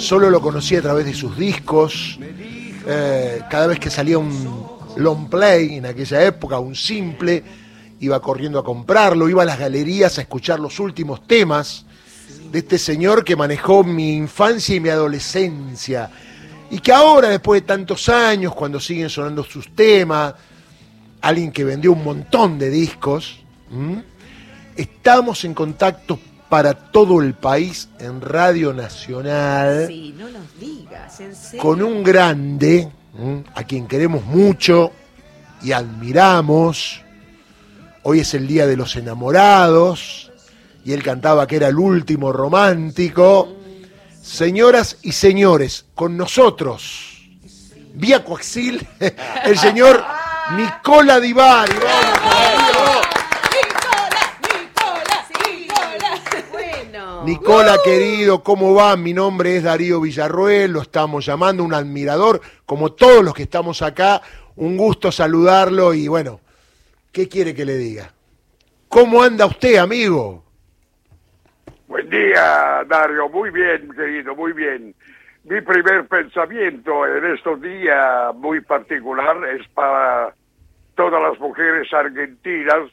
Solo lo conocí a través de sus discos. Eh, cada vez que salía un long play en aquella época, un simple, iba corriendo a comprarlo, iba a las galerías a escuchar los últimos temas de este señor que manejó mi infancia y mi adolescencia. Y que ahora, después de tantos años, cuando siguen sonando sus temas, alguien que vendió un montón de discos, estamos en contacto para todo el país en Radio Nacional. Sí, no nos digas, en serio. Con un grande, a quien queremos mucho y admiramos. Hoy es el Día de los Enamorados y él cantaba que era el último romántico. Señoras y señores, con nosotros, vía coaxil, el señor Nicola Divari. Nicola, querido, ¿cómo va? Mi nombre es Darío Villarruel, lo estamos llamando, un admirador, como todos los que estamos acá, un gusto saludarlo y bueno, ¿qué quiere que le diga? ¿Cómo anda usted, amigo? Buen día, Dario, muy bien, querido, muy bien. Mi primer pensamiento en estos días muy particular es para todas las mujeres argentinas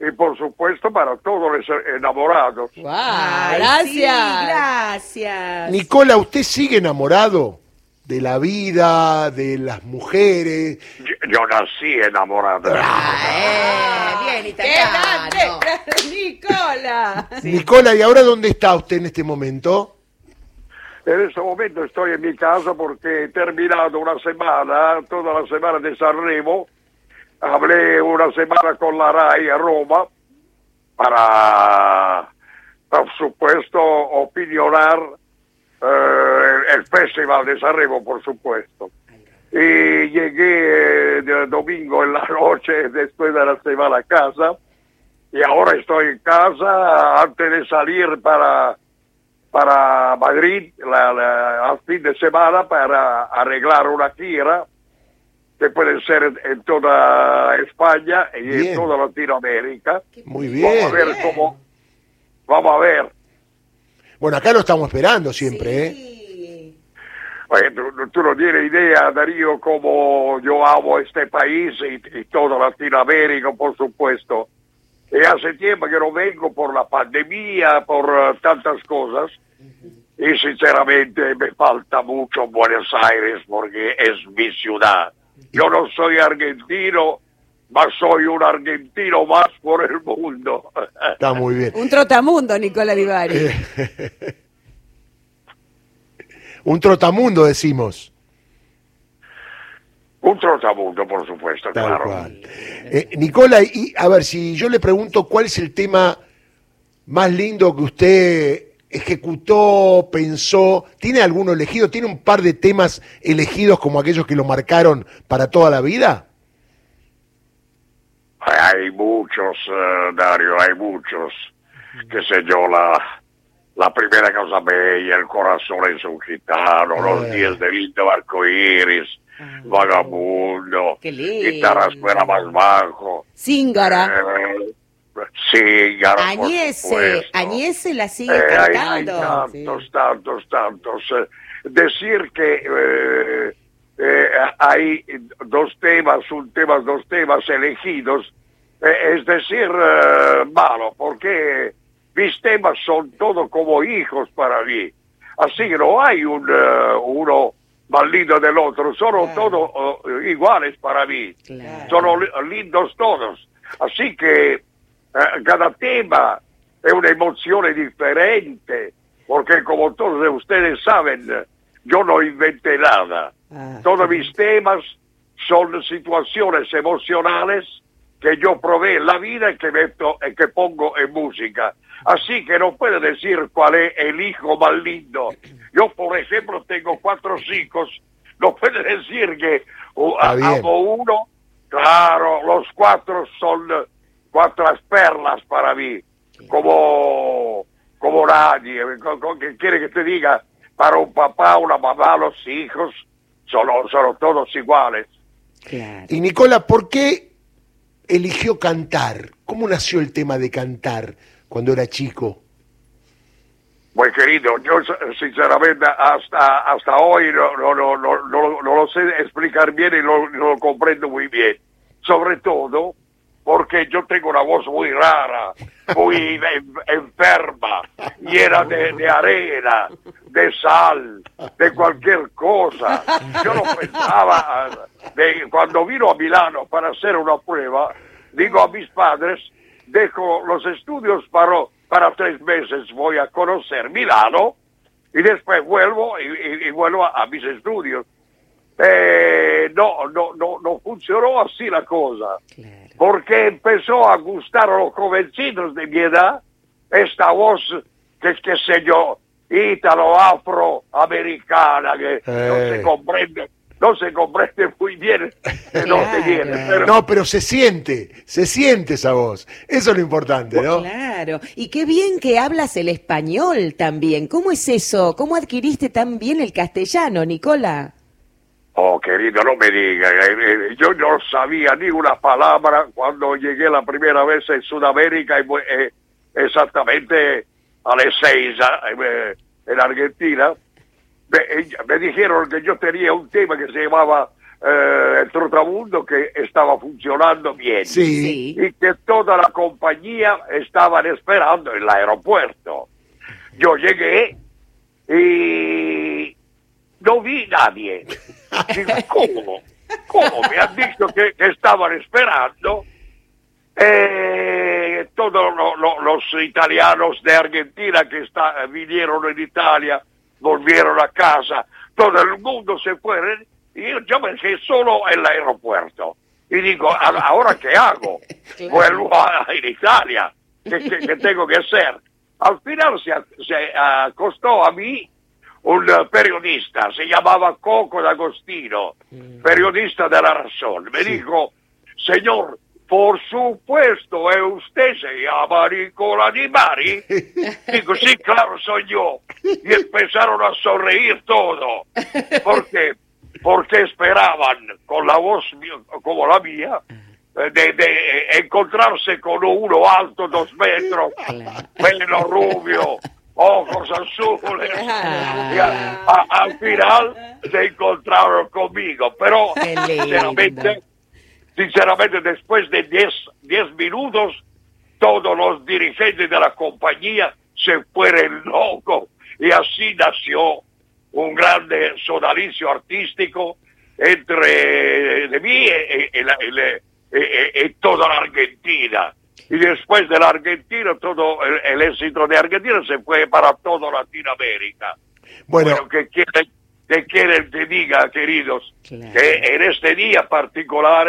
y por supuesto para todos los enamorados. gracias. gracias. Nicola, ¿usted sigue enamorado de la vida, de las mujeres? Yo, nací enamorado. Ah, eh, bien italiano. Nicola. Nicola, ¿y ahora dónde está usted en este momento? En este momento estoy en mi casa porque he terminado una semana, toda la semana de Sanremo, hablé una semana con la RAI a Roma para, por supuesto, opinionar eh, el Festival de Sanremo, por supuesto. Y llegué el eh, domingo en la noche después de la semana a casa y ahora estoy en casa antes de salir para para Madrid la, al fin de semana para arreglar una gira que pueden ser en, toda España y en toda Latinoamérica. Muy bien. Vamos a ver cómo. Vamos a ver. Bueno, acá lo estamos esperando siempre, ¿eh? tú, no tienes idea, Darío, cómo yo amo este país y, toda Latinoamérica, por supuesto. Y hace tiempo que no vengo por la pandemia, por uh, tantas cosas. Y sinceramente me falta mucho Buenos Aires porque es mi ciudad. Yo no soy argentino, mas soy un argentino más por el mundo. Está muy bien. Un trotamundo, Nicola Divari. Eh, un trotamundo, decimos. Un trotamundo, por supuesto, claro. Eh, Nicola, y a ver, si yo le pregunto cuál es el tema más lindo que usted ejecutó, pensó, ¿tiene alguno elegido? ¿Tiene un par de temas elegidos como aquellos que lo marcaron para toda la vida? Hay muchos, eh, Dario, hay muchos. Qué sé yo, la, la primera cosa bella, el corazón es un gitano, los eh. diez de lindo iris, ah. vagabundo, guitarras fuera más bajo. Zingara. Eh, Sí, ya Añese, Añese la sigue eh, cantando. Hay, tantos, tantos, tantos. Eh, decir que eh, hay dos temas, un tema, dos temas elegidos, es decir, malo, porque mis temas son todos como hijos para mí. Así que no hay un, uno más lindo del otro, son todos iguales para mí. Son lindos todos. Así que eh, cada tema es una emoción diferente, porque como todos ustedes saben, yo no inventé nada. Ah, todos mis temas son situaciones emocionales que yo probé en la vida y que, meto, y que pongo en música. Así que no puede decir cuál es el hijo más lindo. Yo, por ejemplo, tengo cuatro hijos. No puede decir que uh, amo uno. Claro, los cuatro son cuatro perlas para mí, como, como nadie. ¿Qué quiere que te diga? Para un papá, una mamá, los hijos, son, son todos iguales. Y Nicola, ¿por qué eligió cantar? ¿Cómo nació el tema de cantar cuando era chico? Muy querido, yo sinceramente hasta hasta hoy no, no, no, no, no, no lo sé explicar bien y no, no lo comprendo muy bien. Sobre todo porque yo tengo una voz muy rara, muy en- enferma, llena de, de arena, de sal, de cualquier cosa. Yo no pensaba, de, cuando vino a Milano para hacer una prueba, digo a mis padres, dejo los estudios para, para tres meses, voy a conocer Milano y después vuelvo y, y- y vuelvo a, a mis estudios. Eh, no, no, no, no funcionó así la cosa Claro. porque empezó a gustar a los jovencitos de mi edad esta voz que, que sé yo, ítalo, afro, americana, que no Eh. se comprende, no se comprende muy bien de dónde Claro. viene, pero No, pero se siente, se siente esa voz. Eso es lo importante, ¿no? Claro. Y qué bien que hablas el español también. ¿Cómo es eso? ¿Cómo adquiriste tan bien el castellano, Nicola? Oh, querido, no me diga. eh, eh, Yo no sabía ni una palabra cuando llegué la primera vez en Sudamérica, fue, eh, exactamente a las seis eh, en Argentina. Me, me dijeron que yo tenía un tema que se llamaba eh, El Trotamundo, que estaba funcionando bien. Sí. Y que toda la compañía estaban esperando en el aeropuerto. Yo llegué y no vi nadie. Digo, ¿cómo? ¿Cómo? Me han dicho que, que estaban esperando. Eh, todos lo- lo- los italianos de Argentina que está, vinieron en Italia, volvieron a casa, todo el mundo se fue y yo, yo me quedé solo en el aeropuerto. Y digo, "¿A- ¿ahora qué hago? Vuelvo a, a Italia. ¿Qué, qué- qué tengo que hacer? Al final se, se acostó a mí un eh, periodista, se llamaba Coco D'Agostino, periodista de la Razón. Me dijo, señor, por supuesto, ¿eh, usted se llama Nicola Di Mari? Digo, sí, claro, soy yo. Y empezaron a sonreír todo. ¿Por qué? Porque esperaban, con la voz como la mía, eh, de, de, eh, encontrarse con uno alto, dos metros, pelo rubio, ojos azules. Y a- a- al final se encontraron conmigo, pero sinceramente, sinceramente después de 10 10 minutos todos los dirigentes de la compañía se fueron locos y así nació un grande sodalicio artístico entre de mí y- y- y toda la Argentina. Y después de la Argentina, todo el, el éxito de Argentina se fue para toda Latinoamérica. Bueno, Bueno, que quieren, que quieren que diga, queridos, Claro. que en este día particular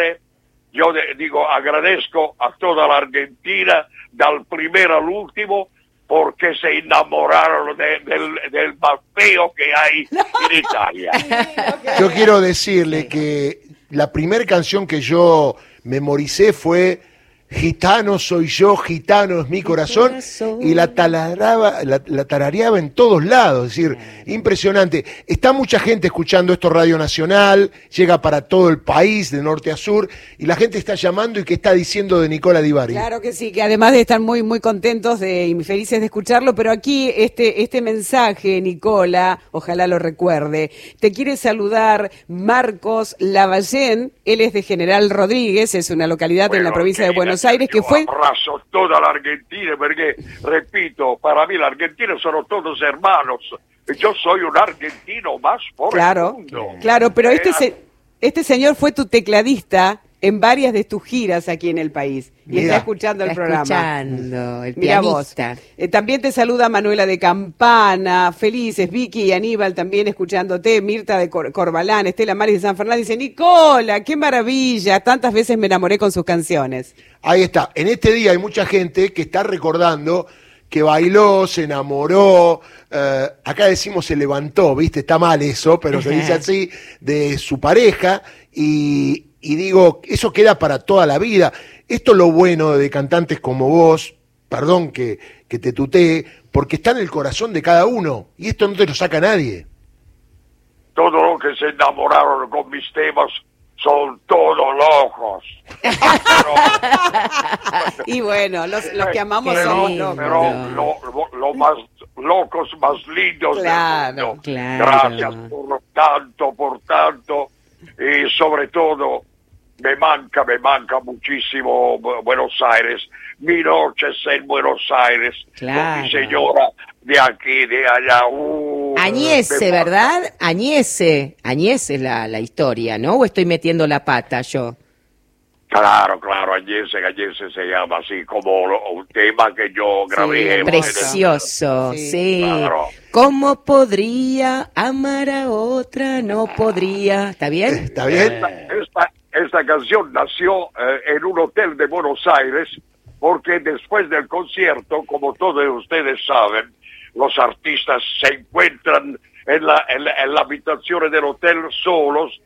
yo de- digo, agradezco a toda la Argentina, del primero al último, porque se enamoraron de- del, del más feo que hay en Italia. yo quiero decirle que la primera canción que yo memoricé fue Gitano soy yo, gitano es mi corazón, corazón. y la, taladraba, la, la tarareaba en todos lados, es decir, impresionante. Está mucha gente escuchando esto Radio Nacional, llega para todo el país, de norte a sur, y la gente está llamando y que está diciendo de Nicola Di Bari. Claro que sí, que además de estar muy muy contentos de- y felices de escucharlo, pero aquí este este mensaje, Nicola, ojalá lo recuerde. Te quiere saludar Marcos Lavallén, él es de General Rodríguez, es una localidad en la provincia de querida, Buenos Aires que fue Abrazo toda la Argentina, porque, repito, para mí la Argentina son todos hermanos. Yo soy un argentino más por Claro, el mundo. claro, pero este Eh, se- este señor fue tu tecladista en varias de tus giras aquí en el país y Mira. está escuchando el Está programa. escuchando, el Mira vos. pianista. Eh, también te saluda Manuela de Campana, felices, Vicky y Aníbal también escuchándote, Mirta de Cor- Corbalán, Estela Maris de San Fernando, dice, Nicola, qué maravilla, tantas veces me enamoré con sus canciones. Ahí está. En este día hay mucha gente que está recordando que bailó, se enamoró, eh, acá decimos se levantó, ¿viste? Está mal eso, pero se dice así, de su pareja, y, y digo, eso queda para toda la vida. Esto es lo bueno de cantantes como vos, perdón que, que te tutee, porque está en el corazón de cada uno, y esto no te lo saca nadie. Todos los que se enamoraron con mis temas son todos locos. Pero, Y bueno, los, los que amamos pero- lindo. locos. pero lo, lo- lo más locos más lindos Claro, del mundo. claro. Gracias por tanto, por tanto. Y sobre todo, me manca, me manca muchísimo Bu- Buenos Aires. Mi noches en Buenos Aires. Con Claro. mi señora de aquí, de allá. Uh, Añese. ¿verdad? Añese. Añese es la, la historia, ¿no? ¿O estoy metiendo la pata yo? Claro, claro, Añese, Añese se llama así como lo- un tema que yo grabé. en- Precioso, Sí. sí. Claro. ¿Cómo podría amar a otra? No podría. ¿Está bien? ¿Está bien? Esta, esta, esta canción nació eh, en un hotel de Buenos Aires porque después del concierto, como todos ustedes saben, los artistas se encuentran en la, en la, en la habitación del hotel solos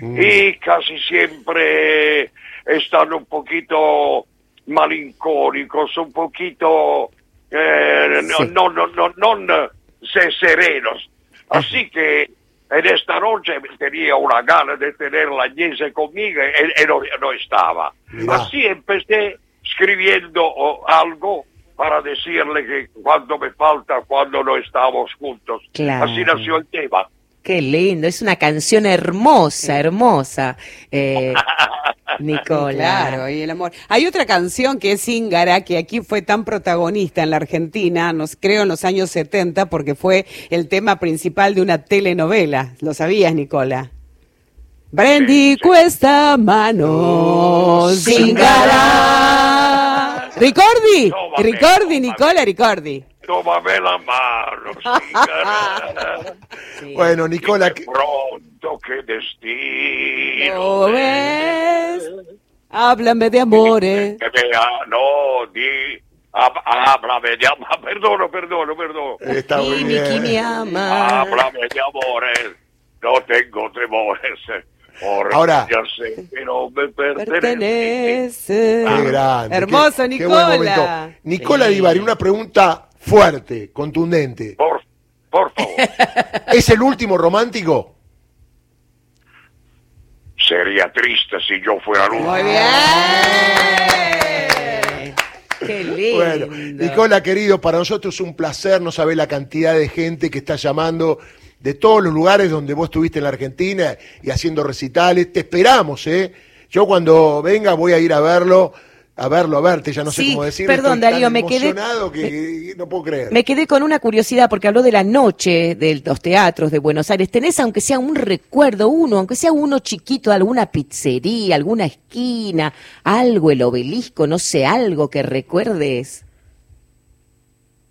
y casi siempre están un poquito malincónicos, un poquito eh, no, Sí. no, no, no, no, eh, se- serenos. Así que en esta noche tenía una gana de tener la Agnese conmigo y, y no, no estaba. Mirá. Así empecé escribiendo algo para decirle que cuando me falta, cuando no estamos juntos. Claro. Así nació el tema. Qué lindo, es una canción hermosa, hermosa. Eh, Nicola. Claro, y el amor. Hay otra canción que es Íngara, que aquí fue tan protagonista en la Argentina, nos creo en los años 70, porque fue el tema principal de una telenovela. ¿Lo sabías, Nicola? Sí, sí. cuesta manos, Íngara. Ricordi, Ricordi. Nicola, Ricordi. Tómame la mano. Bueno, Nicola, pronto, qué destino. ¿Lo ves? Háblame de amores. Que me no, di, háblame de amor, perdono, perdono, perdono. está muy me bien. ama. Háblame de amores, no tengo temores, porque Ahora- ya sé que no me pertenece. Pertenece. Qué grande. Hermoso, qué- qué. Nicola. Nicola Sí. Divari, una pregunta fuerte, contundente. Por, por favor, ¿Es el último romántico? sería triste si yo fuera el único. Muy bien. Qué lindo. Bueno, Nicola, querido, para nosotros es un placer, no sabés la cantidad de gente que está llamando de todos los lugares donde vos estuviste en la Argentina y haciendo recitales. Te esperamos, ¿eh? Yo cuando venga voy a ir a verlo, a verlo, a verte, ya no sé cómo decirlo. perdón, estoy tan Darío, me quedé- emocionado que no puedo creer. Me quedé con una curiosidad porque habló de la noche de los teatros de Buenos Aires. ¿Tenés, aunque sea un recuerdo, uno, aunque sea uno chiquito, alguna pizzería, alguna esquina, algo, el obelisco, no sé, algo que recuerdes?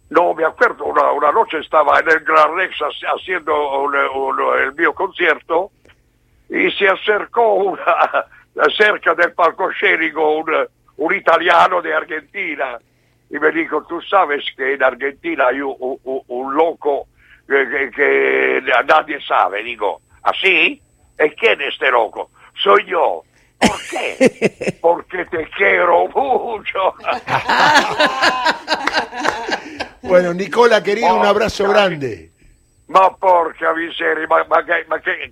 No, me acuerdo, una, una noche estaba en el Gran Rex ha- haciendo un- un- el mío concierto y se acercó una, cerca del palcoscenico un, un italiano de Argentina y me dijo, tú sabes que en Argentina hay un, un- un loco que, que- que nadie sabe. Digo, ¿así? ¿Y quién es este loco? Soy yo. ¿Por qué? Porque te quiero mucho. Bueno, Nicola, querido, un abrazo grande. Ma porca miseria, ma, ma che, ma che-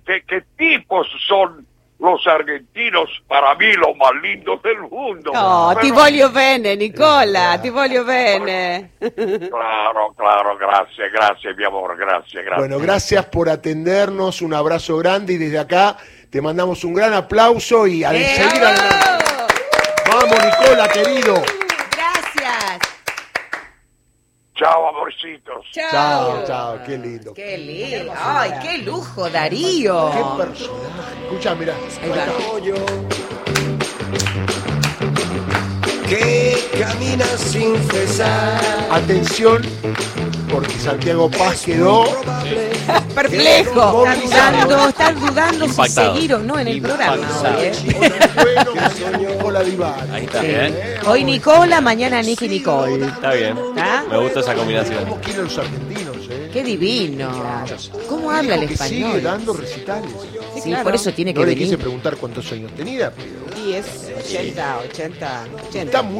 los argentinos para mí los más lindos del mundo? No, Pero- ti voglio bene, Nicola, ti voglio bene. Claro, claro, gracias, gracias, mi amor, gracias, gracias. Bueno, gracias por atendernos, un abrazo grande y desde acá te mandamos un gran aplauso y a ¡Eh, adelante. Vamos, Nicola, querido. Gracias. Chao, amorcitos. Chao, chao, qué lindo. Qué lindo. Ay, qué lujo, Darío. Qué personaje. Escucha, mira. Que camina sin cesar. Atención, porque Santiago Paz quedó Perplejo. Están dudando, están dudando si Impactado. seguir o no en el programa hoy, ¿eh? Nicola Divari. Ahí está bien. Hoy Nicola, mañana Nicky Nicole. Está bien. ¿Ah? Me gusta esa combinación. ¿Cómo quieren los argentinos, eh? Qué divino. ¿Cómo habla el que sigue español? dando recitales. Sí, por eso tiene que No le quise venir. preguntar cuántos años tenía, pero Y es 80, 80, 80. está muy